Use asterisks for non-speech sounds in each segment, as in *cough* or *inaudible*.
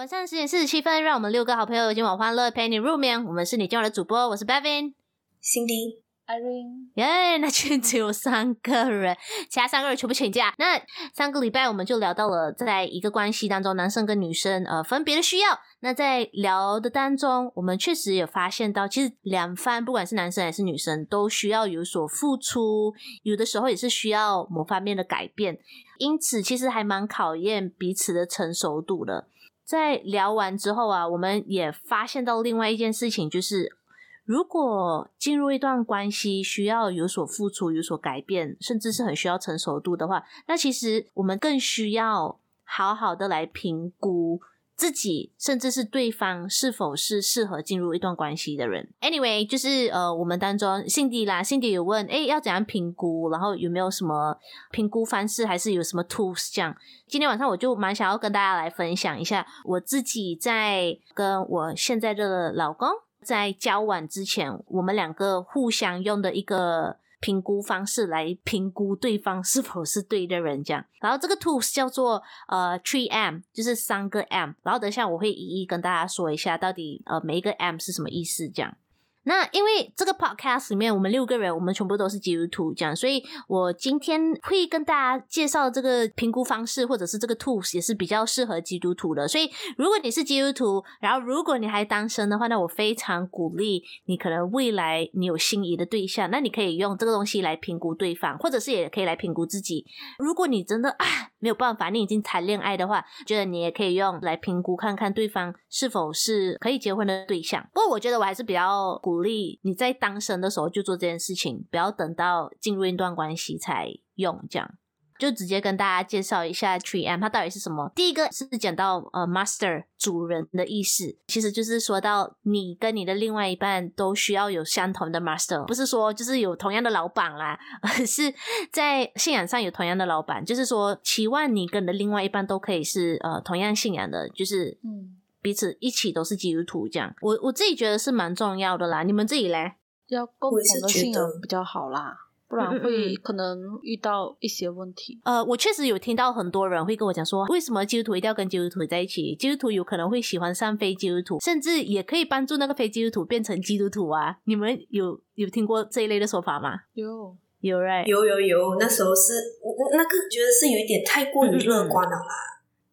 晚上十点四十七分，让我们六个好朋友今晚欢乐陪你入眠。我们是你今晚的主播，我是 Bevin，Cindy。耶，*laughs* 那群只有三个人，其他三个人全部请假。那上个礼拜我们就聊到了，在一个关系当中，男生跟女生呃分别的需要。那在聊的当中，我们确实也发现到，其实两方不管是男生还是女生，都需要有所付出，有的时候也是需要某方面的改变。因此，其实还蛮考验彼此的成熟度的。在聊完之后啊，我们也发现到另外一件事情，就是。如果进入一段关系需要有所付出、有所改变，甚至是很需要成熟度的话，那其实我们更需要好好的来评估自己，甚至是对方是否是适合进入一段关系的人。Anyway，就是呃，我们当中辛迪啦辛迪有问，诶，要怎样评估？然后有没有什么评估方式，还是有什么 tools 这样？今天晚上我就蛮想要跟大家来分享一下我自己在跟我现在的老公。在交往之前，我们两个互相用的一个评估方式来评估对方是否是对的人，这样。然后这个 tools 叫做呃 Three M，就是三个 M。然后等一下我会一一跟大家说一下，到底呃每一个 M 是什么意思，这样。那因为这个 podcast 里面我们六个人，我们全部都是基督徒，这样，所以我今天会跟大家介绍这个评估方式，或者是这个 tools 也是比较适合基督徒的。所以如果你是基督徒，然后如果你还单身的话，那我非常鼓励你，可能未来你有心仪的对象，那你可以用这个东西来评估对方，或者是也可以来评估自己。如果你真的啊没有办法，你已经谈恋爱的话，觉得你也可以用来评估看看对方是否是可以结婚的对象。不过我觉得我还是比较。鼓励你在单身的时候就做这件事情，不要等到进入一段关系才用。这样就直接跟大家介绍一下 Tree M 它到底是什么。第一个是讲到呃 master 主人的意思，其实就是说到你跟你的另外一半都需要有相同的 master，不是说就是有同样的老板啦，而是在信仰上有同样的老板，就是说期望你跟你的另外一半都可以是呃同样信仰的，就是嗯。彼此一起都是基督徒，这样我我自己觉得是蛮重要的啦。你们自己嘞？要共同的信仰比较好啦，不然会可能遇到一些问题。呃，我确实有听到很多人会跟我讲说，为什么基督徒一定要跟基督徒在一起？基督徒有可能会喜欢上非基督徒，甚至也可以帮助那个非基督徒变成基督徒啊。你们有有听过这一类的说法吗？有有 right 有有有，那时候是那个觉得是有一点太过于乐观了啦。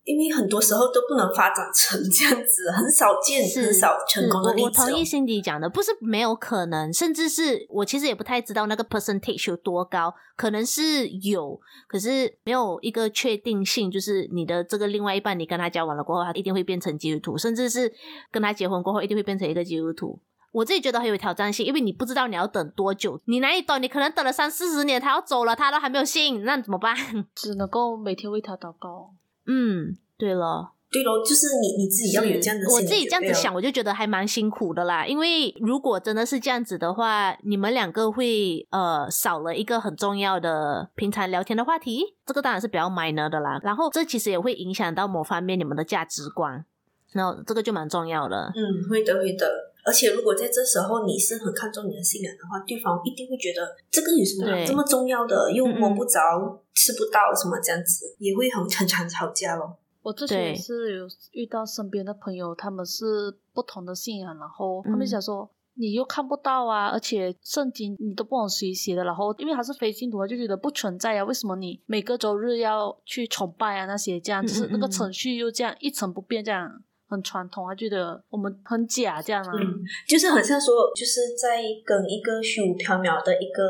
因为很多时候都不能发展成这样子，很少见，很少成功的例子。我同意 Cindy 讲的，不是没有可能，甚至是我其实也不太知道那个 percentage 有多高，可能是有，可是没有一个确定性，就是你的这个另外一半，你跟他交往了过后，他一定会变成基督徒，甚至是跟他结婚过后，一定会变成一个基督徒。我自己觉得很有挑战性，因为你不知道你要等多久，你哪里等？你可能等了三四十年，他要走了，他都还没有信，那怎么办？*laughs* 只能够每天为他祷告。嗯，对了，对了，就是你你自己要有这样的，我自己这样子想，我就觉得还蛮辛苦的啦。因为如果真的是这样子的话，你们两个会呃少了一个很重要的平常聊天的话题，这个当然是比较 minor 的啦。然后这其实也会影响到某方面你们的价值观，然后这个就蛮重要的。嗯，会的，会的。而且如果在这时候你是很看重你的信仰的话，对方一定会觉得这个有什么这么重要的，又摸不着、嗯、吃不到什么这样子，也会很常常吵架咯。我之前是有遇到身边的朋友，他们是不同的信仰，然后他们想说你又看不到啊，而且圣经你都不懂谁写的，然后因为他是非信徒，就觉得不存在啊，为什么你每个周日要去崇拜啊那些这样子，嗯嗯嗯，那个程序又这样一成不变这样。很传统，他觉得我们很假，这样啊，嗯，就是很像说，就是在跟一个虚无缥缈的一个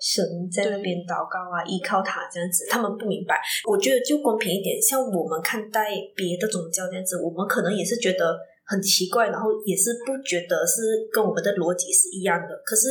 神在那边祷告啊，依靠他这样子，他们不明白。我觉得就公平一点，像我们看待别的宗教这样子，我们可能也是觉得很奇怪，然后也是不觉得是跟我们的逻辑是一样的。可是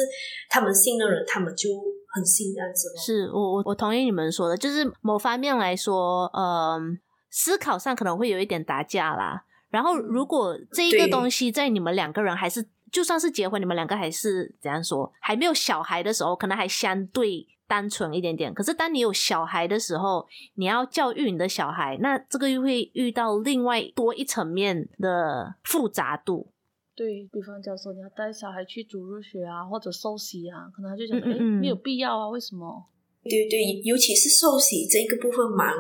他们信的人，他们就很信这样子。是我我我同意你们说的，就是某方面来说，嗯，思考上可能会有一点打架啦。然后，如果这一个东西在你们两个人还是就算是结婚，你们两个还是怎样说，还没有小孩的时候，可能还相对单纯一点点。可是当你有小孩的时候，你要教育你的小孩，那这个又会遇到另外多一层面的复杂度。对，比方讲说，你要带小孩去主日学啊，或者受洗啊，可能他就觉得，哎，没有必要啊，为什么？对对，尤其是受洗这个部分，蛮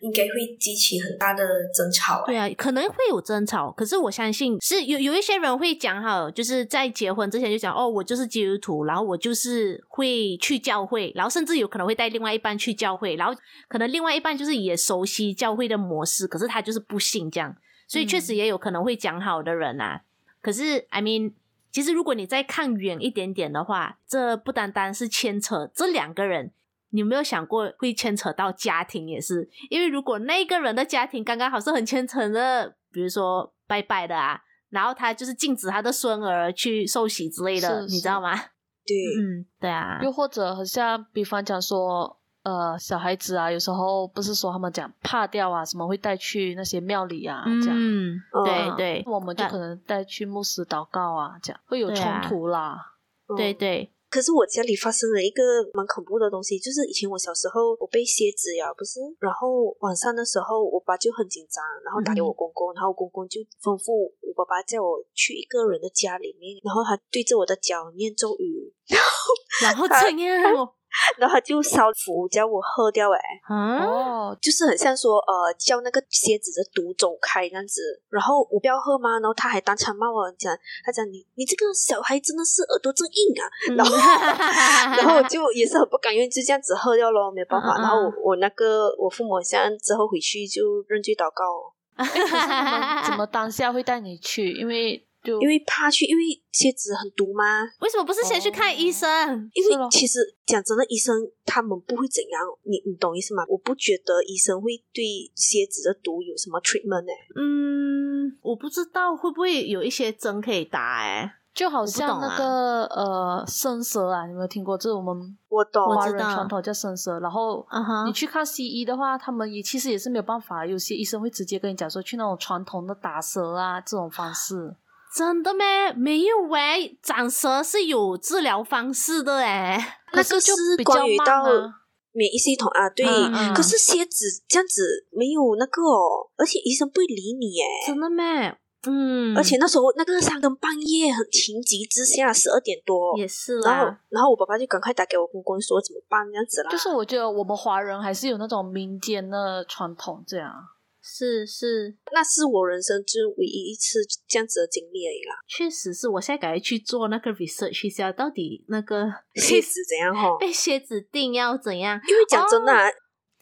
应该会激起很大的争吵。对啊，可能会有争吵，可是我相信是有有一些人会讲好，就是在结婚之前就讲哦，我就是基督徒，然后我就是会去教会，然后甚至有可能会带另外一半去教会，然后可能另外一半就是也熟悉教会的模式，可是他就是不信这样，所以确实也有可能会讲好的人啊。嗯、可是，I mean，其实如果你再看远一点点的话，这不单单是牵扯这两个人。你有没有想过会牵扯到家庭也是？因为如果那个人的家庭刚刚好是很虔诚的，比如说拜拜的啊，然后他就是禁止他的孙儿去受洗之类的，你知道吗？*laughs* 对，嗯，对啊。又或者好像，比方讲说，呃，小孩子啊，有时候不是说他们讲怕掉啊，什么会带去那些庙里啊，这样。嗯，对对，我们就可能带去牧师祷告啊，这样会有冲突啦。对对。可是我家里发生了一个蛮恐怖的东西，就是以前我小时候我被蝎子咬，不是，然后晚上的时候我爸就很紧张，然后打给我公公，然后我公公就吩咐我爸爸叫我去一个人的家里面，然后他对着我的脚念咒语，然后然后怎样？然后他就烧符叫我喝掉哎，哦，就是很像说呃叫那个蝎子的毒走开这样子，然后我不要喝吗？然后他还当场骂我讲，他讲你你这个小孩真的是耳朵真硬啊，然后 *laughs* 然后我就也是很不甘愿就这样子喝掉咯，没办法，然后我我那个我父母像之后回去就认罪祷告，*laughs* 怎么当下会带你去？因为。就因为怕去，因为蝎子很毒吗？为什么不是先去看医生？哦、因为其实讲真的，医生他们不会怎样，你你懂意思吗？我不觉得医生会对蝎子的毒有什么 treatment 呢？嗯，我不知道会不会有一些针可以打哎，就好像那个、啊、呃生蛇啊，你有没有听过？这是我们我懂，华人传统叫生蛇。然后你去看西医的话，他们也其实也是没有办法，有些医生会直接跟你讲说，去那种传统的打蛇啊这种方式。真的咩？没有喂、欸，长蛇是有治疗方式的诶、欸、*laughs* 那个是关于到免疫系统啊，对。嗯嗯、可是蝎子这样子没有那个哦，而且医生不会理你诶真的咩？嗯。而且那时候那个三更半夜，很情急之下，十二点多也是啦。然后，然后我爸爸就赶快打给我公公说怎么办这样子啦。就是我觉得我们华人还是有那种民间的传统这样。是是，那是我人生就唯一一次这样子的经历而已啦。确实是，我现在赶快去做那个 research 一下，到底那个 *laughs* 蝎子怎样哈？被蝎子叮要怎样？因为讲真的、啊。Oh.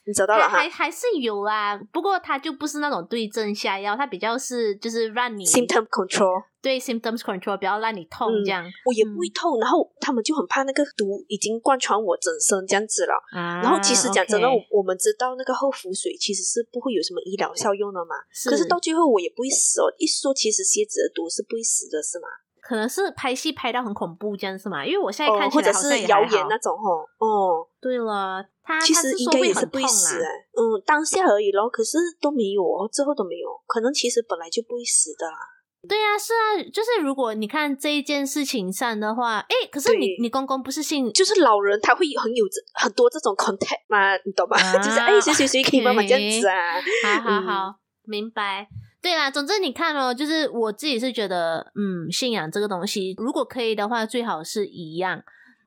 你找到了还还是有啊，不过它就不是那种对症下药，它比较是就是让你 symptom control，对 symptoms control，不要让你痛这样。嗯、我也不会痛，嗯、然后他们就很怕那个毒已经贯穿我整身这样子了。啊、然后其实讲真的，okay 我们知道那个后符水其实是不会有什么医疗效用的嘛。是可是到最后我也不会死哦。一说其实蝎子的毒是不会死的，是吗？可能是拍戏拍到很恐怖这样是吗？因为我现在看起来是谣言那种哦。哦，对了，他其实应该也是不会死哎。嗯，当下而已咯，可是都没有哦，之后都没有，可能其实本来就不会死的啦。对啊，是啊，就是如果你看这一件事情上的话，哎，可是你你公公不是信，就是老人他会很有很多这种 contact 吗？你懂吗？*laughs* 就是哎，谁谁谁可以帮忙这样子啊？好好好，明白。对啦，总之你看哦，就是我自己是觉得，嗯，信仰这个东西，如果可以的话，最好是一样。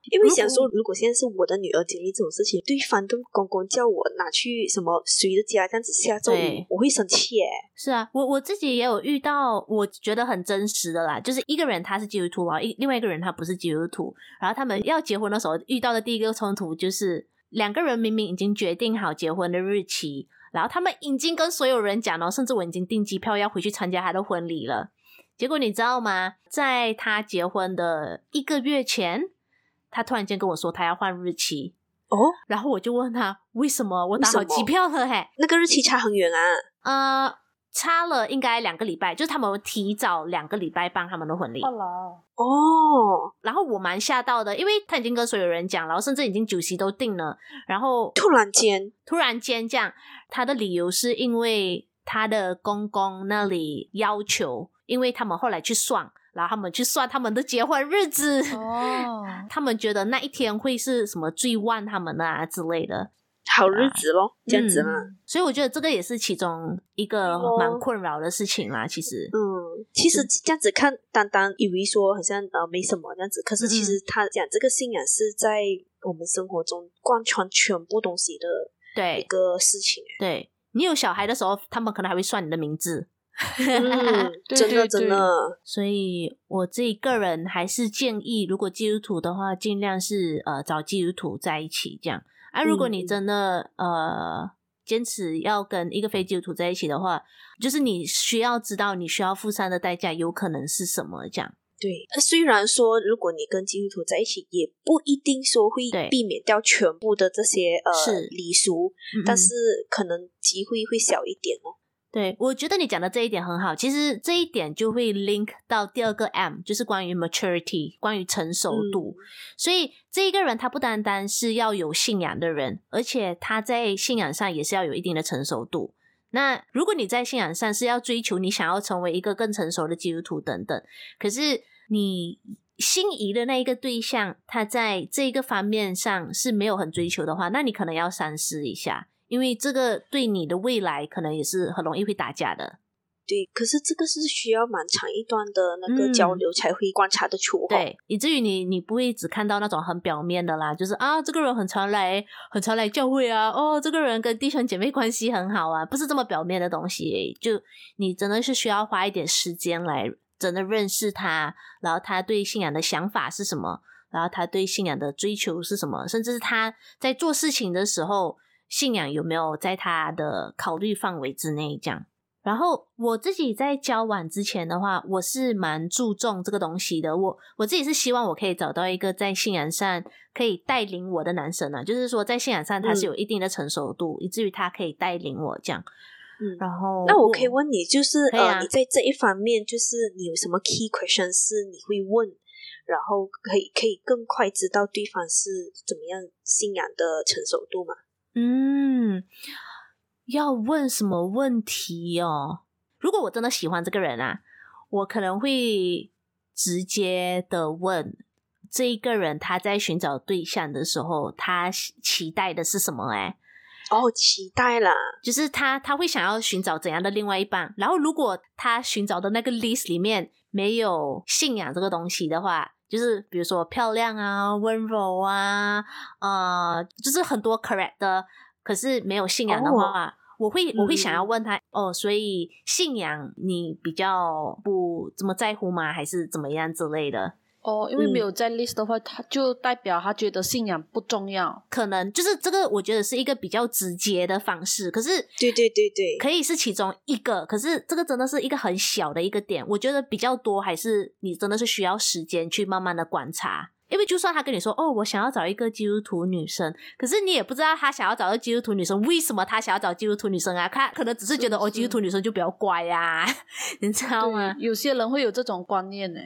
因为想说，如果现在是我的女儿经历这种事情，对方的公公叫我拿去什么谁的家这样子下咒语，我会生气耶。是啊，我我自己也有遇到，我觉得很真实的啦，就是一个人他是基督徒啊，一另外一个人他不是基督徒，然后他们要结婚的时候遇到的第一个冲突就是两个人明明已经决定好结婚的日期。然后他们已经跟所有人讲了，甚至我已经订机票要回去参加他的婚礼了。结果你知道吗？在他结婚的一个月前，他突然间跟我说他要换日期哦。然后我就问他为什么？我打好机票了嘿，那个日期差很远啊。呃。差了应该两个礼拜，就是他们提早两个礼拜办他们的婚礼。哦，oh. 然后我蛮吓到的，因为他已经跟所有人讲，然后甚至已经酒席都定了，然后突然间，突然间这样，他的理由是因为他的公公那里要求，因为他们后来去算，然后他们去算他们的结婚日子，*laughs* 哦，oh. 他们觉得那一天会是什么最旺他们的啊之类的。好日子咯，这样子嘛、嗯，所以我觉得这个也是其中一个蛮困扰的事情啦。其实，嗯，其实这样子看，单单以为说好像呃没什么这样子，可是其实他讲这个信仰是在我们生活中贯穿全部东西的对一个事情。对，你有小孩的时候，他们可能还会算你的名字。嗯，*laughs* 真的真的。所以我自己个人还是建议，如果基督徒的话，尽量是呃找基督徒在一起这样。啊，如果你真的、嗯、呃坚持要跟一个非基督徒在一起的话，就是你需要知道你需要付上的代价有可能是什么这样。对，虽然说如果你跟基督徒在一起，也不一定说会避免掉全部的这些呃礼俗，嗯嗯，但是可能机会会小一点哦。对，我觉得你讲的这一点很好。其实这一点就会 link 到第二个 M，就是关于 maturity，关于成熟度。嗯、所以这一个人他不单单是要有信仰的人，而且他在信仰上也是要有一定的成熟度。那如果你在信仰上是要追求你想要成为一个更成熟的基督徒等等，可是你心仪的那一个对象他在这一个方面上是没有很追求的话，那你可能要三思一下。因为这个对你的未来可能也是很容易会打架的。对，可是这个是需要蛮长一段的那个交流才会观察得出。嗯、对，以至于你你不会只看到那种很表面的啦，就是啊，这个人很常来，很常来教会啊，哦，这个人跟弟兄姐妹关系很好啊，不是这么表面的东西。就你真的是需要花一点时间来真的认识他，然后他对信仰的想法是什么，然后他对信仰的追求是什么，甚至是他在做事情的时候。信仰有没有在他的考虑范围之内？这样，然后我自己在交往之前的话，我是蛮注重这个东西的。我我自己是希望我可以找到一个在信仰上可以带领我的男生啊，就是说在信仰上他是有一定的成熟度，嗯、以至于他可以带领我这样。嗯，然后那我可以问你，就是呃，你在这一方面，就是你有什么 key question 是你会问，然后可以可以更快知道对方是怎么样信仰的成熟度吗？嗯，要问什么问题哦？如果我真的喜欢这个人啊，我可能会直接的问这一个人他在寻找对象的时候，他期待的是什么？哎，哦，期待了，就是他他会想要寻找怎样的另外一半？然后如果他寻找的那个 list 里面没有信仰这个东西的话。就是比如说漂亮啊、温柔啊，呃，就是很多 correct 的，可是没有信仰的话，oh. 我会我会想要问他、嗯、哦，所以信仰你比较不怎么在乎吗？还是怎么样之类的？哦，因为没有在 list 的话，他就代表他觉得信仰不重要，可能就是这个，我觉得是一个比较直接的方式。可是，对对对对，可以是其中一个。可是这个真的是一个很小的一个点，我觉得比较多还是你真的是需要时间去慢慢的观察。因为就算他跟你说哦，我想要找一个基督徒女生，可是你也不知道他想要找一个基督徒女生，为什么他想要找基督徒女生啊？他可能只是觉得是是哦，基督徒女生就比较乖呀、啊，*laughs* 你知道吗？有些人会有这种观念呢。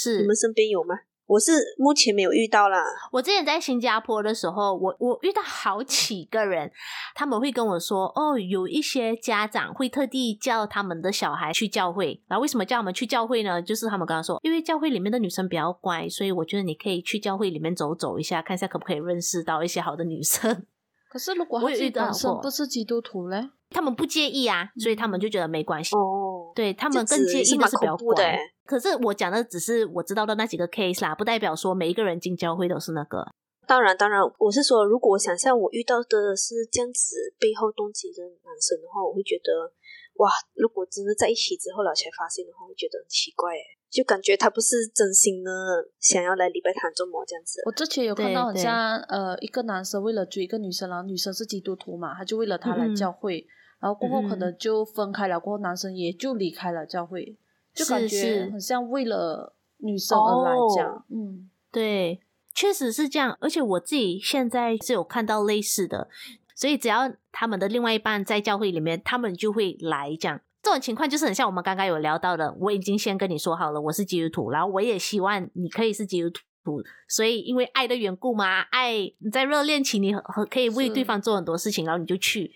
是你们身边有吗？我是目前没有遇到啦。我之前在新加坡的时候，我我遇到好几个人，他们会跟我说，哦，有一些家长会特地叫他们的小孩去教会。然后为什么叫他们去教会呢？就是他们跟他说，因为教会里面的女生比较乖，所以我觉得你可以去教会里面走走一下，看一下可不可以认识到一些好的女生。可是如果他自己本身不是基督徒嘞？他们不介意啊，所以他们就觉得没关系。哦，对，他们更介意的是比较乖。可是我讲的只是我知道的那几个 case 啦，不代表说每一个人进教会都是那个。当然，当然，我是说，如果我想象我遇到的是这样子背后动机的男生的话，我会觉得，哇，如果真的在一起之后了才发现的话，会觉得很奇怪，就感觉他不是真心的想要来礼拜堂做么这样子。我之前有看到好像呃一个男生为了追一个女生，然后女生是基督徒嘛，他就为了她来教会，嗯、然后过后可能就分开了，过后男生也就离开了教会。就感觉很像为了女生而来这样，嗯，对，确实是这样。而且我自己现在是有看到类似的，所以只要他们的另外一半在教会里面，他们就会来讲。这种情况就是很像我们刚刚有聊到的，我已经先跟你说好了，我是基督徒，然后我也希望你可以是基督徒，所以因为爱的缘故嘛，爱你在热恋期，你可以为对方做很多事情，然后你就去。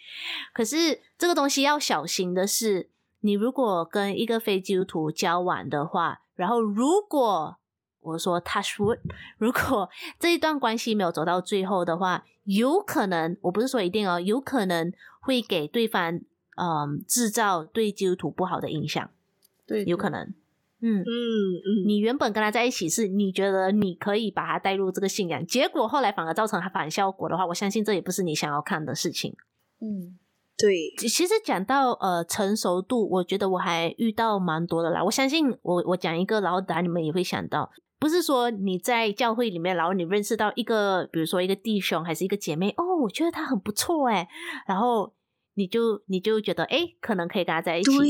可是这个东西要小心的是。你如果跟一个非基督徒交往的话，然后如果我说他说，如果这一段关系没有走到最后的话，有可能，我不是说一定哦，有可能会给对方嗯制造对基督徒不好的影响，对，有可能，嗯。嗯嗯，你原本跟他在一起是你觉得你可以把他带入这个信仰，结果后来反而造成他反效果的话，我相信这也不是你想要看的事情。嗯，对。其实讲到呃成熟度，我觉得我还遇到蛮多的啦。我相信我我讲一个，然后等下你们也会想到，不是说你在教会里面，然后你认识到一个，比如说一个弟兄还是一个姐妹，哦，我觉得他很不错哎，然后你就你就觉得哎，可能可以跟他在一起。对，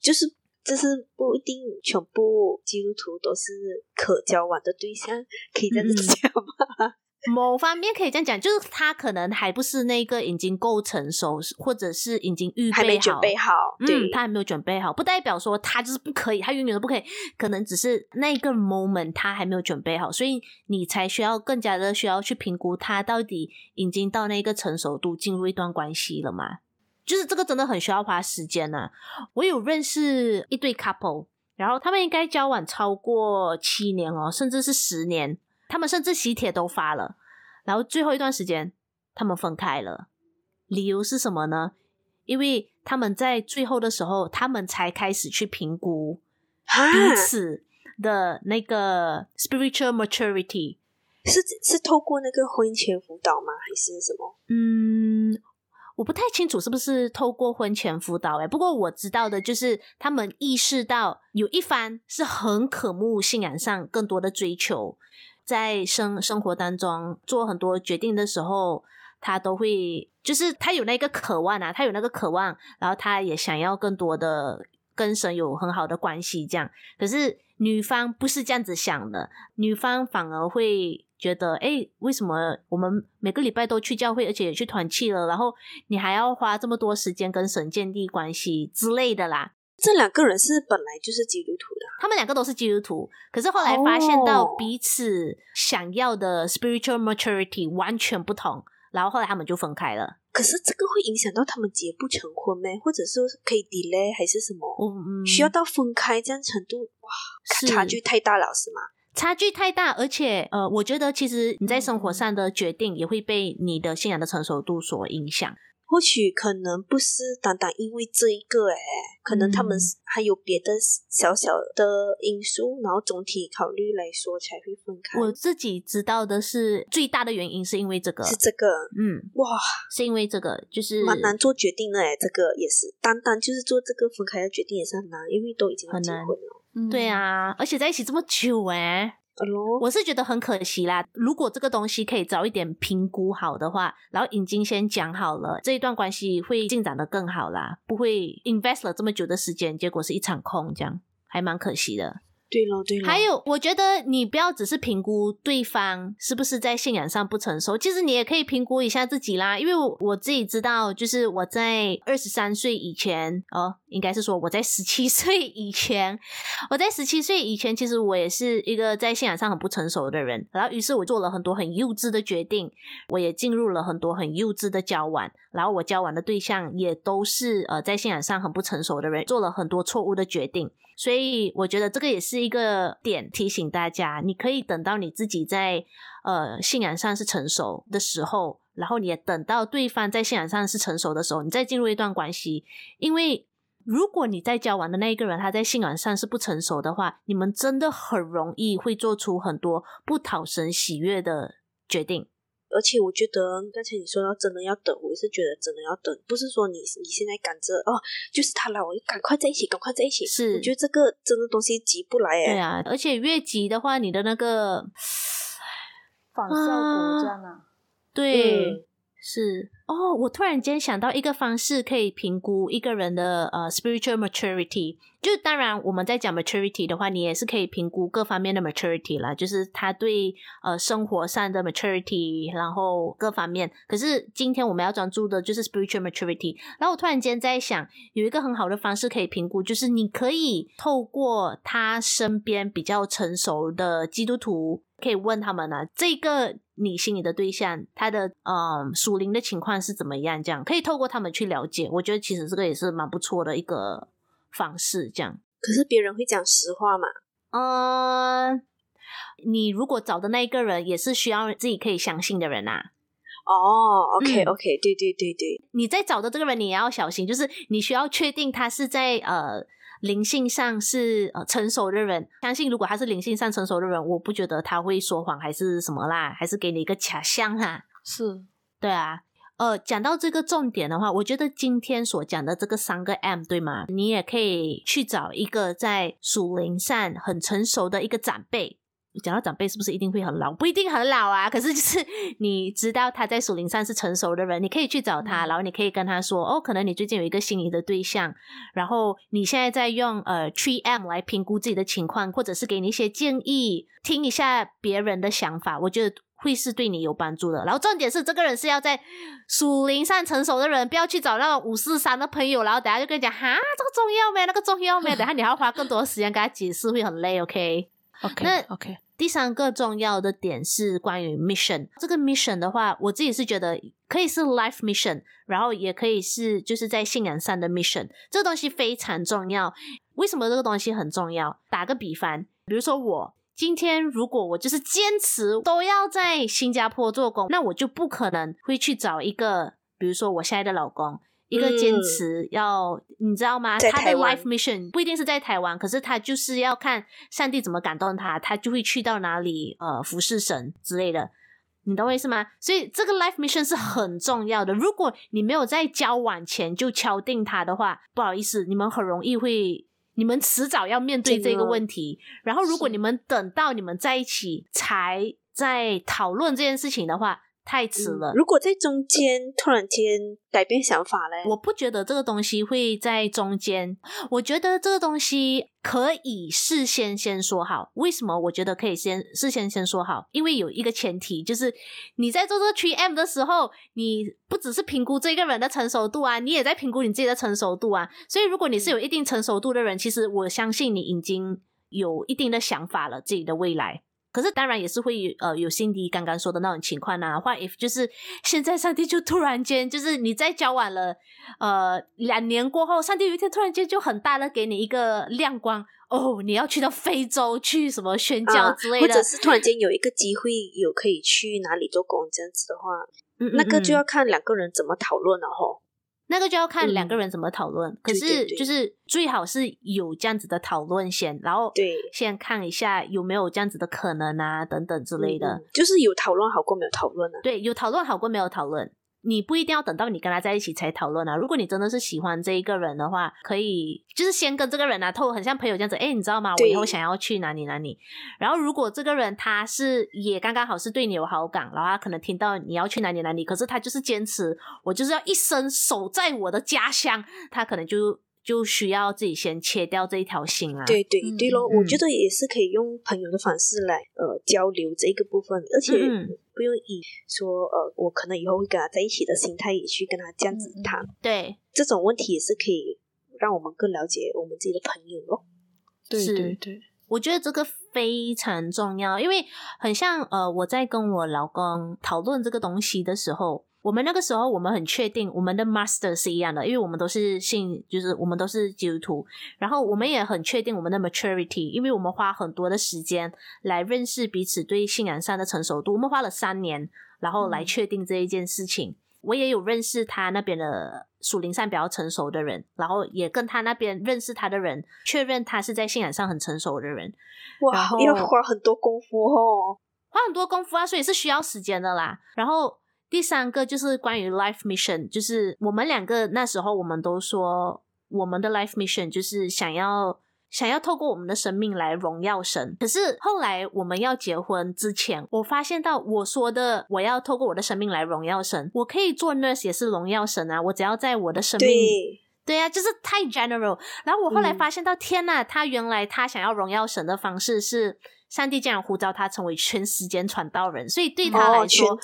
就是。就是不一定全部基督徒都是可交往的对象，可以这样子讲吗？嗯，某方面可以这样讲，就是他可能还不是那个已经够成熟，或者是已经预备好，还没准备好。嗯，他还没有准备好，不代表说他就是不可以，他永远都不可以。可能只是那个 moment 他还没有准备好，所以你才需要更加的需要去评估他到底已经到那个成熟度，进入一段关系了吗？就是这个真的很需要花时间呢、啊。我有认识一对 couple，然后他们应该交往超过七年哦，甚至是十年。他们甚至喜帖都发了，然后最后一段时间他们分开了。理由是什么呢？因为他们在最后的时候，他们才开始去评估彼此的那个 spiritual maturity。是是透过那个婚前辅导吗？还是什么？嗯。我不太清楚是不是透过婚前辅导诶，不过我知道的就是他们意识到有一方是很渴慕信仰上更多的追求，在生生活当中做很多决定的时候，他都会就是他有那个渴望啊，他有那个渴望，然后他也想要更多的跟神有很好的关系，这样。可是女方不是这样子想的，女方反而会。觉得哎，为什么我们每个礼拜都去教会，而且也去团契了，然后你还要花这么多时间跟神建立关系之类的啦？这两个人是本来就是基督徒的，他们两个都是基督徒，可是后来发现到彼此想要的 spiritual maturity 完全不同，然后后来他们就分开了。可是这个会影响到他们结不成婚吗？或者是可以 delay 还是什么？嗯，需要到分开这样程度？哇，差距太大了，是吗？差距太大，而且呃，我觉得其实你在生活上的决定也会被你的信仰的成熟度所影响。或许可能不是单单因为这一个，诶，可能他们还有别的小小的因素，然后总体考虑来说才会分开。我自己知道的是，最大的原因是因为这个，是这个，嗯，哇，是因为这个，就是蛮难做决定的，诶，这个也是，单单就是做这个分开的决定也是很难，因为都已经结婚了。嗯、对啊，而且在一起这么久哎?我是觉得很可惜啦。如果这个东西可以早一点评估好的话，然后已经先讲好了，这一段关系会进展的更好啦，不会 invest 了这么久的时间，结果是一场空，这样还蛮可惜的。对了，对了。还有，我觉得你不要只是评估对方是不是在信仰上不成熟，其实你也可以评估一下自己啦。因为我我自己知道，就是我在二十三岁以前，哦，应该是说我在十七岁以前，我在十七岁以前，其实我也是一个在信仰上很不成熟的人。然后，于是我做了很多很幼稚的决定，我也进入了很多很幼稚的交往。然后，我交往的对象也都是呃在信仰上很不成熟的人，做了很多错误的决定。所以我觉得这个也是一个点，提醒大家，你可以等到你自己在呃信仰上是成熟的时候，然后你也等到对方在信仰上是成熟的时候，你再进入一段关系。因为如果你在交往的那一个人他在信仰上是不成熟的话，你们真的很容易会做出很多不讨神喜悦的决定。而且我觉得刚才你说要真的要等，我也是觉得真的要等，不是说你你现在赶着哦，就是他来，我赶快在一起，赶快在一起。是，我觉得这个真的东西急不来哎。对啊，而且越急的话，你的那个反效果这样啊。对，嗯、是。哦，我突然间想到一个方式可以评估一个人的呃 spiritual maturity。就当然我们在讲 maturity 的话，你也是可以评估各方面的 maturity 啦，就是他对呃生活上的 maturity，然后各方面。可是今天我们要专注的就是 spiritual maturity。然后我突然间在想，有一个很好的方式可以评估，就是你可以透过他身边比较成熟的基督徒，可以问他们呢、啊，这个你心里的对象，他的嗯属灵的情况是怎么样？这样可以透过他们去了解。我觉得其实这个也是蛮不错的一个方式。这样，可是别人会讲实话吗？嗯，你如果找的那一个人也是需要自己可以相信的人啊。哦，OK OK，对对对对，你在找的这个人你也要小心，就是你需要确定他是在呃灵性上是呃成熟的人，相信如果他是灵性上成熟的人，我不觉得他会说谎还是什么啦，还是给你一个假象哈。是，对啊。呃，讲到这个重点的话，我觉得今天所讲的这个三个 M，对吗？你也可以去找一个在属灵上很成熟的一个长辈。讲到长辈，是不是一定会很老？不一定很老啊，可是就是 *laughs* 你知道他在属灵上是成熟的人，你可以去找他，然后你可以跟他说：“哦，可能你最近有一个心仪的对象，然后你现在在用呃 Three M 来评估自己的情况，或者是给你一些建议，听一下别人的想法。”我觉得。会是对你有帮助的。然后重点是，这个人是要在属灵上成熟的人，不要去找那种五四三的朋友。然后等下就跟你讲，哈，这个重要没？那个重要没？*laughs* 等下你还要花更多的时间跟他解释，会很累。OK，OK，okay? okay, 那 OK。第三个重要的点是关于 mission。这个 mission 的话，我自己是觉得可以是 life mission，然后也可以是就是在信仰上的 mission。这个东西非常重要。为什么这个东西很重要？打个比方，比如说我。今天如果我就是坚持都要在新加坡做工，那我就不可能会去找一个，比如说我现在的老公，一个坚持要，嗯、你知道吗？他的 life mission 不一定是在台湾，可是他就是要看上帝怎么感动他，他就会去到哪里呃服侍神之类的，你懂我意思吗？所以这个 life mission 是很重要的。如果你没有在交往前就敲定他的话，不好意思，你们很容易会。你们迟早要面对这个问题，然后如果你们等到你们在一起才在讨论这件事情的话，太迟了。嗯，如果在中间突然间改变想法嘞，我不觉得这个东西会在中间。我觉得这个东西可以事先先说好。为什么我觉得可以先事先先说好？因为有一个前提，就是你在做这个 3M 的时候，你不只是评估这个人的成熟度啊，你也在评估你自己的成熟度啊。所以如果你是有一定成熟度的人，其实我相信你已经有一定的想法了，自己的未来。可是当然也是会呃有辛迪刚刚说的那种情况啊，或 if 就是现在上帝就突然间就是你在交往了呃两年过后，上帝有一天突然间就很大的给你一个亮光哦，你要去到非洲去什么宣教之类的，啊、或者是突然间有一个机会有可以去哪里做工这样子的话，嗯嗯嗯那个就要看两个人怎么讨论了吼。那个就要看两个人怎么讨论，嗯、可是就是最好是有这样子的讨论先，然后对，先看一下有没有这样子的可能啊，等等之类的，嗯、就是有讨论好过没有讨论啊。对，有讨论好过没有讨论。你不一定要等到你跟他在一起才讨论啊。如果你真的是喜欢这一个人的话，可以就是先跟这个人啊，透很像朋友这样子。哎，你知道吗？我以后想要去哪里哪里。然后如果这个人他是也刚刚好是对你有好感，然后他可能听到你要去哪里哪里，可是他就是坚持我就是要一生守在我的家乡，他可能就。就需要自己先切掉这一条心啊！对对对咯、嗯，我觉得也是可以用朋友的方式来呃交流这一个部分，而且不用以说呃我可能以后会跟他在一起的心态也去跟他这样子谈。对，这种问题也是可以让我们更了解我们自己的朋友咯。对对对，我觉得这个非常重要，因为很像呃我在跟我老公讨论这个东西的时候。我们那个时候，我们很确定我们的 master 是一样的，因为我们都是信，就是我们都是基督徒。然后我们也很确定我们的 maturity，因为我们花很多的时间来认识彼此对信仰上的成熟度。我们花了三年，然后来确定这一件事情。嗯、我也有认识他那边的属灵上比较成熟的人，然后也跟他那边认识他的人确认他是在信仰上很成熟的人。哇，要花很多功夫哦，花很多功夫啊，所以是需要时间的啦。然后。第三个就是关于 life mission，就是我们两个那时候我们都说，我们的 life mission 就是想要想要透过我们的生命来荣耀神。可是后来我们要结婚之前，我发现到我说的我要透过我的生命来荣耀神，我可以做 nurse 也是荣耀神啊。我只要在我的生命，对，对啊，就是太 general。然后我后来发现到，嗯、天呐，他原来他想要荣耀神的方式是，上帝这样呼召他成为全时间传道人，所以对他来说。哦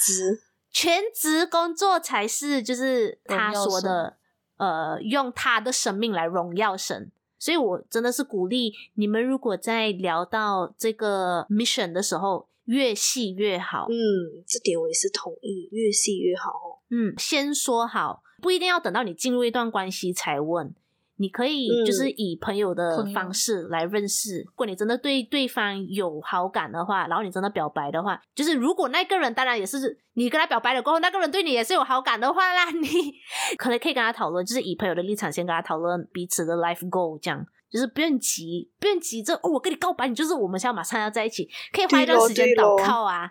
全职工作才是，就是他说的，呃，用他的生命来荣耀神。所以我真的是鼓励你们，如果在聊到这个 mission 的时候，越细越好。嗯，这点我也是同意，越细越好。嗯，先说好，不一定要等到你进入一段关系才问。你可以就是以朋友的方式来认识。如果你真的对对方有好感的话，然后你真的表白的话，就是如果那个人当然也是你跟他表白了过后，那个人对你也是有好感的话啦，*laughs* 你可能可以跟他讨论，就是以朋友的立场先跟他讨论彼此的 life goal，这样就是不用急，不用急着哦，我跟你告白，你就是我们现在马上要在一起，可以花一段时间祷告啊。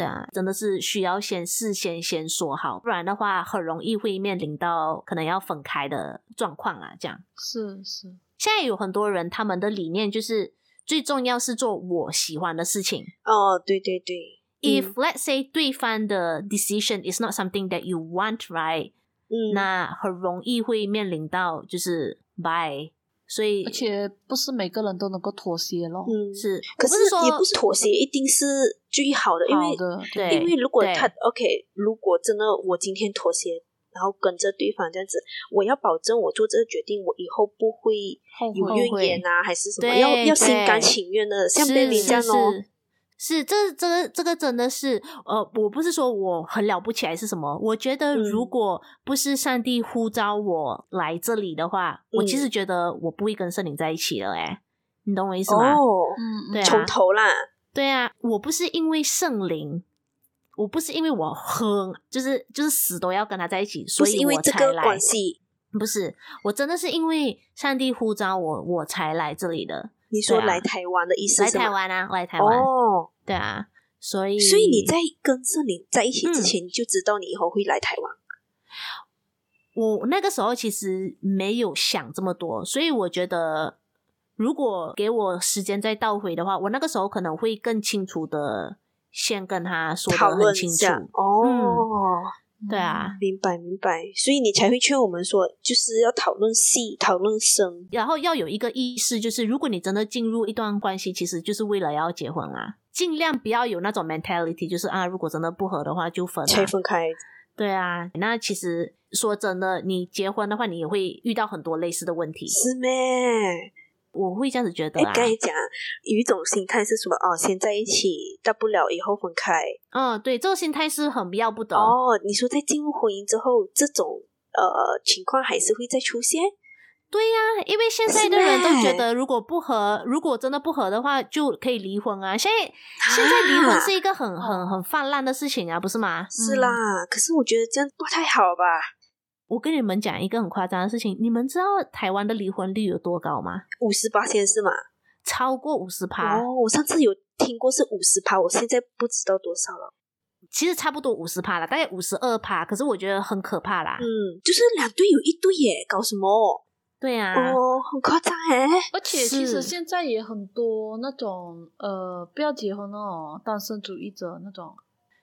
对啊，真的是需要先事先先说好，不然的话很容易会面临到可能要分开的状况啊。这样是是，现在有很多人他们的理念就是最重要是做我喜欢的事情。哦，对对对。If let's say 对方的 decision is not something that you want, right？嗯，那很容易会面临到就是 bye。所以，而且不是每个人都能够妥协咯。嗯，是，可是说也不是妥协一定是最好的，因为对，因为如果他 OK，如果真的我今天妥协，然后跟着对方这样子，我要保证我做这个决定，我以后不会有怨言啊，还是什么，要要心甘情愿的，像 Baby 这样哦。是，这这个这个真的是，呃，我不是说我很了不起还是什么，我觉得如果不是上帝呼召我来这里的话，嗯、我其实觉得我不会跟圣灵在一起了，哎，你懂我意思吗？哦，嗯，对啊，从头啦，对啊，我不是因为圣灵，我不是因为我很就是就是死都要跟他在一起，所以我才来，不是，我真的是因为上帝呼召我，我才来这里的。你说来台湾的意思是？来台湾啊，来台湾。哦，对啊，所以所以你在跟圣灵在一起之前，就知道你以后会来台湾。我那个时候其实没有想这么多，所以我觉得如果给我时间再倒回的话，我那个时候可能会更清楚的先跟他说得很清楚。哦。嗯对啊，明白明白，所以你才会劝我们说，就是要讨论细，讨论深，然后要有一个意识，就是如果你真的进入一段关系，其实就是为了要结婚啊，尽量不要有那种 mentality，就是啊，如果真的不合的话就分，拆分开。对啊，那其实说真的，你结婚的话，你也会遇到很多类似的问题，是咩？我会这样子觉得啊。跟你讲，有一种心态是什么？哦，先在一起，大不了以后分开。嗯，对，这个心态是很要不得。哦，你说在进入婚姻之后，这种呃情况还是会再出现？对呀、啊，因为现在的人都觉得，如果不合，如果真的不合的话，就可以离婚啊。现在、啊、现在离婚是一个很很很泛滥的事情啊，不是吗？是啦，嗯、可是我觉得这样不太好吧。我跟你们讲一个很夸张的事情，你们知道台湾的离婚率有多高吗？五十八千是吗？超过五十趴哦！我上次有听过是五十趴，我现在不知道多少了。其实差不多五十趴了，大概五十二趴。可是我觉得很可怕啦。嗯，就是两对有一对耶，搞什么？对啊，哦，很夸张哎！而且其实现在也很多那种呃，不要结婚哦，单身主义者那种。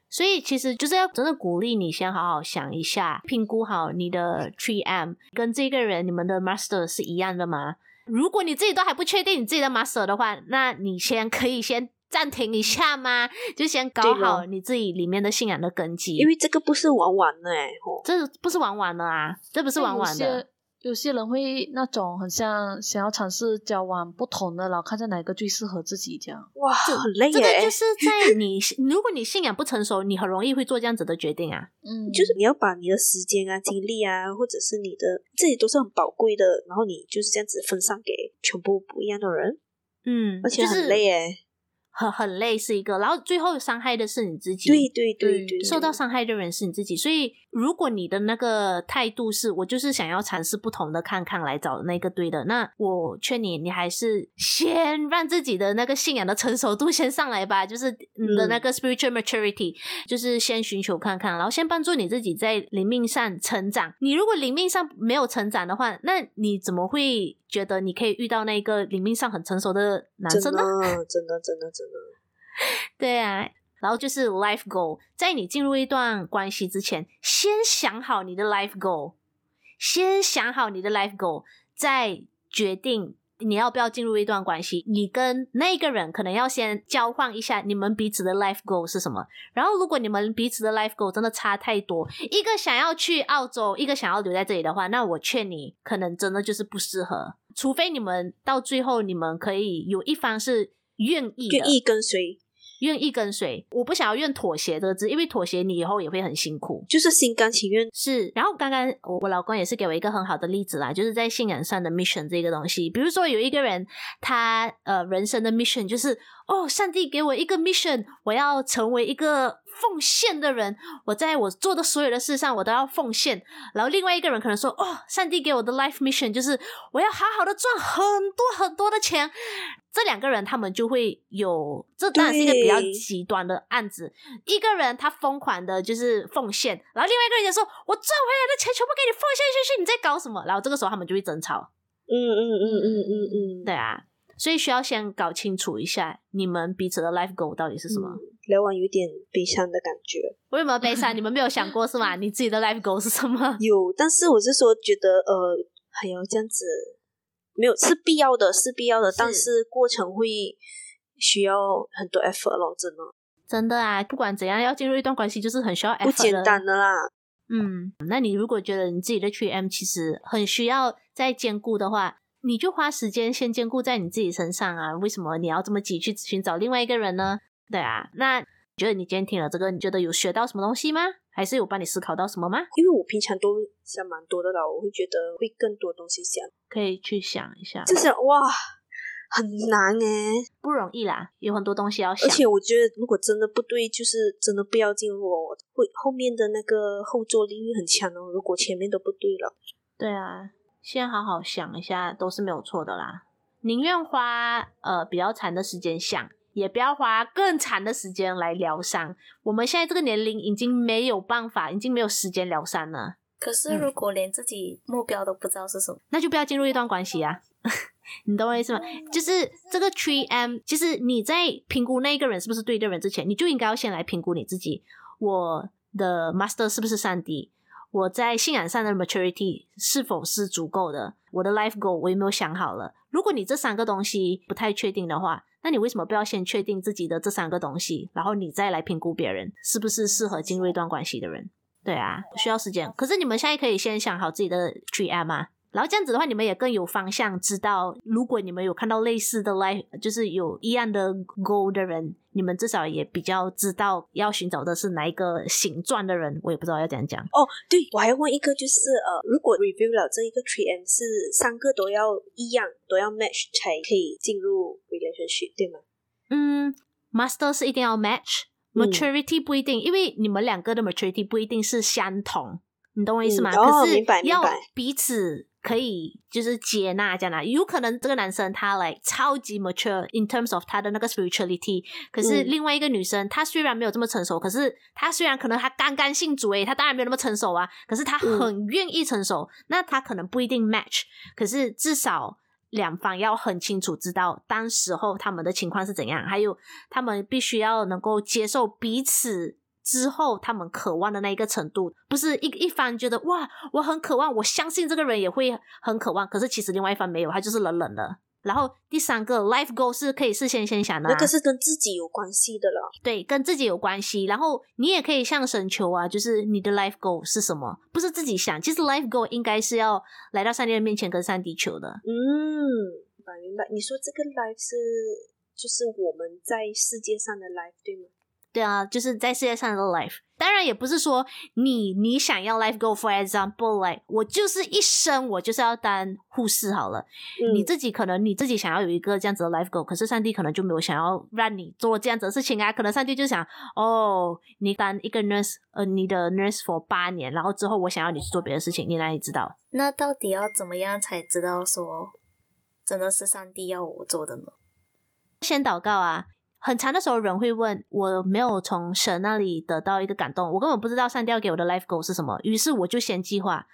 所以其实就是要真的鼓励你，先好好想一下，评估好你的 Tree M 跟这个人，你们的 master 是一样的吗？如果你自己都还不确定你自己的 master 的话，那你先可以先暂停一下吗？就先搞好你自己里面的信仰的根基，因为这个不是玩玩的哎，这不是玩玩的啊，这不是玩玩的。有些人会那种很像想要尝试交往不同的，然后看下哪个最适合自己这样。哇，很累耶。这个就是在你，*coughs* 如果你信仰不成熟，你很容易会做这样子的决定啊。嗯，就是你要把你的时间啊、精力啊，或者是你的这些都是很宝贵的，然后你就是这样子分散给全部不一样的人。嗯，而且很累耶。很很累是一个，然后最后伤害的是你自己。对对对对，受到伤害的人是你自己。所以，如果你的那个态度是我就是想要尝试不同的看看来找那个对的，那我劝你，你还是先让自己的那个信仰的成熟度先上来吧，就是你的那个 spiritual maturity，嗯，就是先寻求看看，然后先帮助你自己在灵命上成长。你如果灵命上没有成长的话，那你怎么会觉得你可以遇到那个灵命上很成熟的男生呢？*laughs* 真的，真的，真的，真的。真的对啊，然后就是 life goal，在你进入一段关系之前，先想好你的 life goal，先想好你的 life goal，再决定你要不要进入一段关系。你跟那个人可能要先交换一下你们彼此的 life goal 是什么。然后，如果你们彼此的 life goal 真的差太多，一个想要去澳洲，一个想要留在这里的话，那我劝你，可能真的就是不适合。除非你们到最后，你们可以有一方是愿意愿意跟随。愿意跟随，我不想要用妥协这个字，因为妥协你以后也会很辛苦，就是心甘情愿。是，然后刚刚我我老公也是给我一个很好的例子啦，就是在信仰上的 mission 这个东西，比如说有一个人，他呃人生的 mission 就是哦，上帝给我一个 mission，我要成为一个奉献的人，我在我做的所有的事上我都要奉献。然后另外一个人可能说哦，上帝给我的 life mission 就是我要好好的赚很多很多的钱。这两个人他们就会有，这当然是一个比较极端的案子。一个人他疯狂的就是奉献，然后另外一个人就说：“我赚回来的钱全部给你奉献下去，你在搞什么？”然后这个时候他们就会争吵。嗯嗯嗯嗯嗯嗯，对啊，所以需要先搞清楚一下你们彼此的 life goal 到底是什么。聊完有点悲伤的感觉。为什么悲伤？你们没有想过是吗？*laughs* 你自己的 life goal 是什么？有，但是我是说觉得呃，还有这样子。没有是必要的，是必要的，是但是过程会需要很多 effort 咯，真的。真的啊，不管怎样，要进入一段关系就是很需要 effort 的。不简单的啦。嗯，那你如果觉得你自己的 3M 其实很需要再兼顾的话，你就花时间先兼顾在你自己身上啊。为什么你要这么急去寻找另外一个人呢？对啊，那。觉得你今天听了这个，你觉得有学到什么东西吗？还是有帮你思考到什么吗？因为我平常都想蛮多的啦，我会觉得会更多东西想，可以去想一下。就是哇，很难哎，不容易啦，有很多东西要想。而且我觉得，如果真的不对，就是真的不要进入哦，会后面的那个后坐力会很强哦。如果前面都不对了，对啊，先好好想一下，都是没有错的啦。宁愿花呃比较长的时间想。也不要花更长的时间来疗伤。我们现在这个年龄已经没有办法，已经没有时间疗伤了。可是如果连自己目标都不知道是什么，嗯、那就不要进入一段关系啊！*laughs* 你懂我意思吗？就是这个 3M，其实你在评估那一个人是不是对的人之前，你就应该要先来评估你自己。我的 master 是不是上帝？我在信仰上的 maturity 是否是足够的？我的 life goal 我有没有想好了？如果你这三个东西不太确定的话，那你为什么不要先确定自己的这三个东西，然后你再来评估别人是不是适合进入一段关系的人？对啊，需要时间。可是你们现在可以先想好自己的 GM 啊。然后这样子的话，你们也更有方向，知道如果你们有看到类似的 life，就是有一样的 goal 的人，你们至少也比较知道要寻找的是哪一个形状的人。我也不知道要怎样讲。哦，对，我还要问一个，就是呃，如果 review 了这一个 three M 是三个都要一样，都要 match 才可以进入 relationship，对吗？嗯，master 是一定要 match，maturity 不一定，嗯、因为你们两个的 maturity 不一定是相同，你懂我意思吗？可是要彼此。可以就是接纳这样的，有可能这个男生他来超级 mature in terms of 他的那个 spirituality，可是另外一个女生她虽然没有这么成熟，可是她虽然可能她刚刚信主诶，她当然没有那么成熟啊，可是她很愿意成熟，那她可能不一定 match，可是至少两方要很清楚知道当时候他们的情况是怎样，还有他们必须要能够接受彼此。之后，他们渴望的那一个程度，不是一一方觉得哇，我很渴望，我相信这个人也会很渴望，可是其实另外一方没有，他就是冷冷的。然后第三个 life goal 是可以事先先想的，啊，那个是跟自己有关系的了。对，跟自己有关系。然后你也可以向神求啊，就是你的 life goal 是什么？不是自己想，其实 life goal 应该是要来到上帝的面前跟上帝求的。嗯，明白明白。你说这个 life 是就是我们在世界上的 life 对吗？对啊，就是在世界上的 life，当然也不是说你你想要 life goal for example，like 我就是一生我就是要当护士好了。嗯、你自己可能你自己想要有一个这样子的 life goal，可是上帝可能就没有想要让你做这样子的事情啊。可能上帝就想，哦，你当一个 nurse，呃，你的 nurse for 八年，然后之后我想要你去做别的事情，你哪里知道？那到底要怎么样才知道说真的是上帝要我做的呢？先祷告啊。很长的时候，人会问我没有从神那里得到一个感动，我根本不知道上帝要给我的 life goal 是什么，于是我就先计划。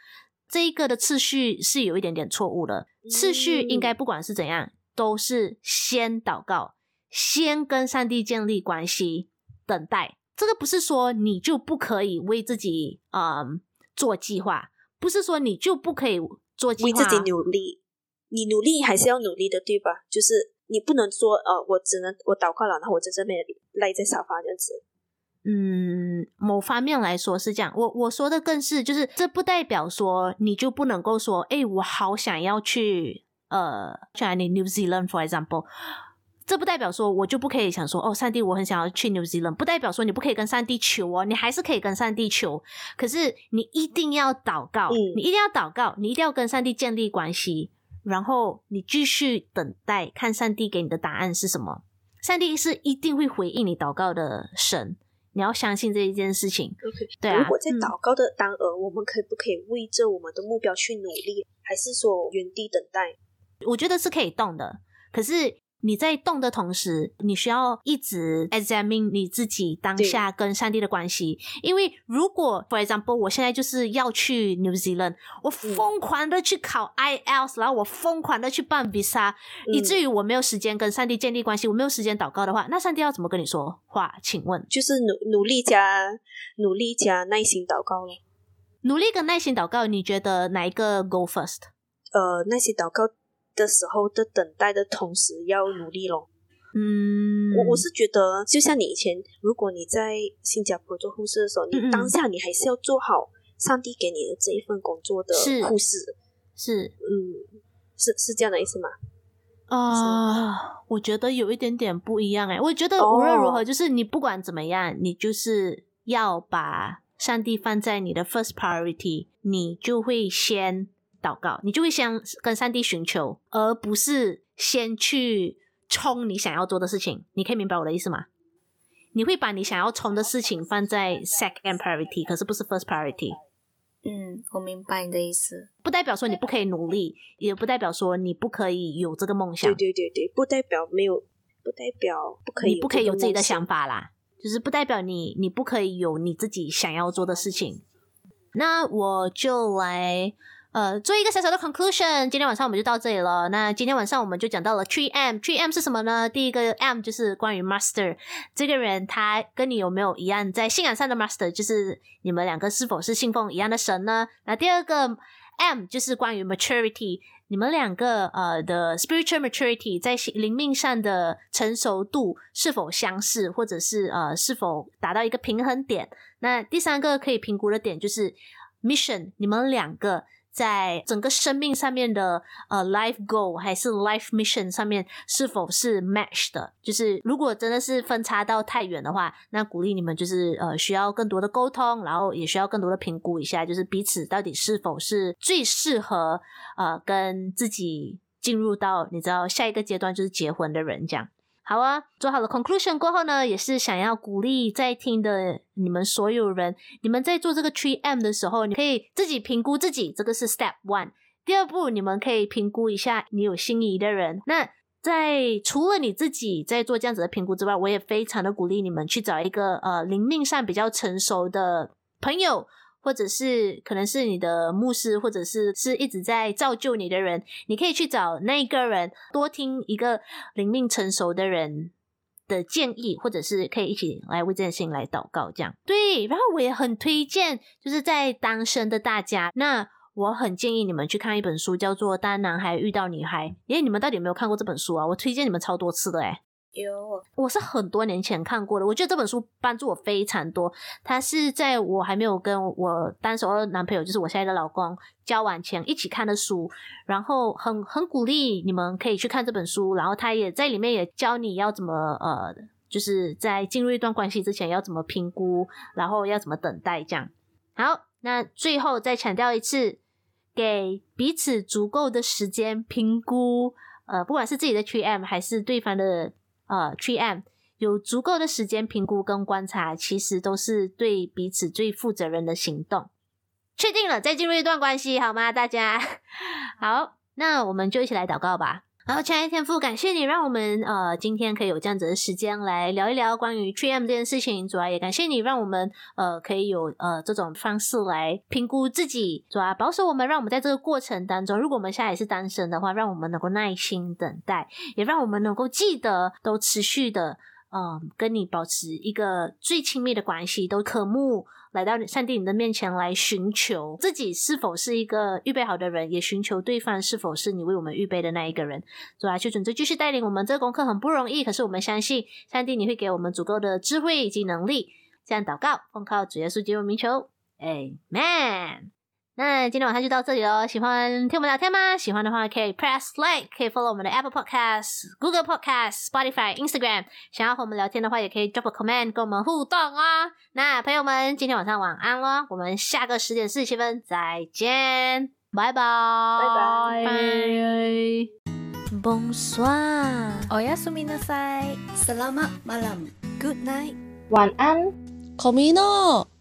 这一个的次序是有一点点错误的，次序应该不管是怎样，都是先祷告，先跟上帝建立关系，等待。这个不是说你就不可以为自己嗯做计划，不是说你就不可以做计划，为自己努力，你努力还是要努力的，对吧？就是。你不能说呃，我只能我祷告了，然后我在这边赖在沙发这样子。嗯，某方面来说是这样。我我说的更是，就是这不代表说你就不能够说，哎，我好想要去呃，去哪里 New Zealand for example。这不代表说我就不可以想说哦，上帝，我很想要去 New Zealand。不代表说你不可以跟上帝求哦，你还是可以跟上帝求。可是你一定要祷告，嗯、你一定要祷告，你一定要跟上帝建立关系，然后你继续等待，看上帝给你的答案是什么。上帝是一定会回应你祷告的神，你要相信这一件事情。Okay. 对啊。如果在祷告的当儿，嗯、我们可以不可以为着我们的目标去努力，还是说原地等待？我觉得是可以动的，可是。你在动的同时，你需要一直 examine 你自己当下跟上帝的关系。因为如果，for example，我现在就是要去 New Zealand，我疯狂的去考 IELTS，然后我疯狂的去办 visa，嗯，以至于我没有时间跟上帝建立关系，我没有时间祷告的话，那上帝要怎么跟你说话？请问，就是努努力加努力加耐心祷告咯。努力跟耐心祷告，你觉得哪一个 go first？呃，耐心祷告。的时候的等待的同时要努力咯。嗯，我我是觉得，就像你以前，如果你在新加坡做护士的时候，你当下你还是要做好上帝给你的这一份工作的护士。是，嗯，是是这样的意思吗？啊、呃，我觉得有一点点不一样哎。我觉得无论如何，哦、就是你不管怎么样，你就是要把上帝放在你的 first priority，你就会先。祷告，你就会先跟上帝寻求，而不是先去冲你想要做的事情。你可以明白我的意思吗？你会把你想要冲的事情放在 second priority，可是不是 first priority。嗯，我明白你的意思。不代表说你不可以努力，也不代表说你不可以有这个梦想。对对对对，不代表没有，不代表不可以，你不可以有自己的想法啦。就是不代表你你不可以有你自己想要做的事情。那我就来。呃，做一个小小的 conclusion，今天晚上我们就到这里了。那今天晚上我们就讲到了 three M，three M 是什么呢？第一个 M 就是关于 master 这个人，他跟你有没有一样在信仰上的 master，就是你们两个是否是信奉一样的神呢？那第二个 M 就是关于 maturity，你们两个呃的 spiritual maturity 在灵命上的成熟度是否相似，或者是呃是否达到一个平衡点？那第三个可以评估的点就是 mission，你们两个。在整个生命上面的呃 life goal 还是 life mission 上面是否是 match 的？就是如果真的是分差到太远的话，那鼓励你们就是呃需要更多的沟通，然后也需要更多的评估一下，就是彼此到底是否是最适合呃跟自己进入到你知道下一个阶段就是结婚的人这样。好啊，做好了 conclusion 过后呢，也是想要鼓励在听的你们所有人，你们在做这个 3M 的时候，你可以自己评估自己，这个是 step one。第二步，你们可以评估一下你有心仪的人。那在除了你自己在做这样子的评估之外，我也非常的鼓励你们去找一个呃灵命上比较成熟的朋友。或者是可能是你的牧师，或者是是一直在造就你的人，你可以去找那一个人，多听一个灵命成熟的人的建议，或者是可以一起来为这件事情来祷告，这样对。然后我也很推荐，就是在单身的大家，那我很建议你们去看一本书，叫做《当男孩遇到女孩》。耶你们到底有没有看过这本书啊？我推荐你们超多次的诶有，我是很多年前看过的。我觉得这本书帮助我非常多。它是在我还没有跟我当时的男朋友，就是我现在的老公交往前一起看的书，然后很很鼓励你们可以去看这本书。然后他也在里面也教你要怎么呃，就是在进入一段关系之前要怎么评估，然后要怎么等待这样。好，那最后再强调一次，给彼此足够的时间评估，呃，不管是自己的 3M 还是对方的。呃，3M 有足够的时间评估跟观察，其实都是对彼此最负责任的行动。确定了，再进入一段关系，好吗？大家 *laughs* 好，那我们就一起来祷告吧。好，亲爱的天父，感谢你让我们呃今天可以有这样子的时间来聊一聊关于 3M 这件事情。主要也感谢你让我们呃可以有呃这种方式来评估自己，主要保守我们，让我们在这个过程当中，如果我们现在也是单身的话，让我们能够耐心等待，也让我们能够记得都持续的嗯、跟你保持一个最亲密的关系，都渴慕。来到上帝你的面前来寻求自己是否是一个预备好的人，也寻求对方是否是你为我们预备的那一个人。主啊，求主继续带领我们，这个功课很不容易，可是我们相信上帝你会给我们足够的智慧以及能力。这样祷告，奉靠主耶稣基督名求，Amen。那今天晚上就到这里喽。喜欢听我们聊天吗？喜欢的话可以 press like，可以 follow 我们的 Apple Podcast、Google Podcast、Spotify、Instagram。想要和我们聊天的话，也可以 drop a comment 跟我们互动哦。那朋友们，今天晚上晚安喽，我们下个十点四十七分再见，拜拜拜拜。Bonsoir。Oyasuminasai。Selamat malam。Good night。晚安。Komino。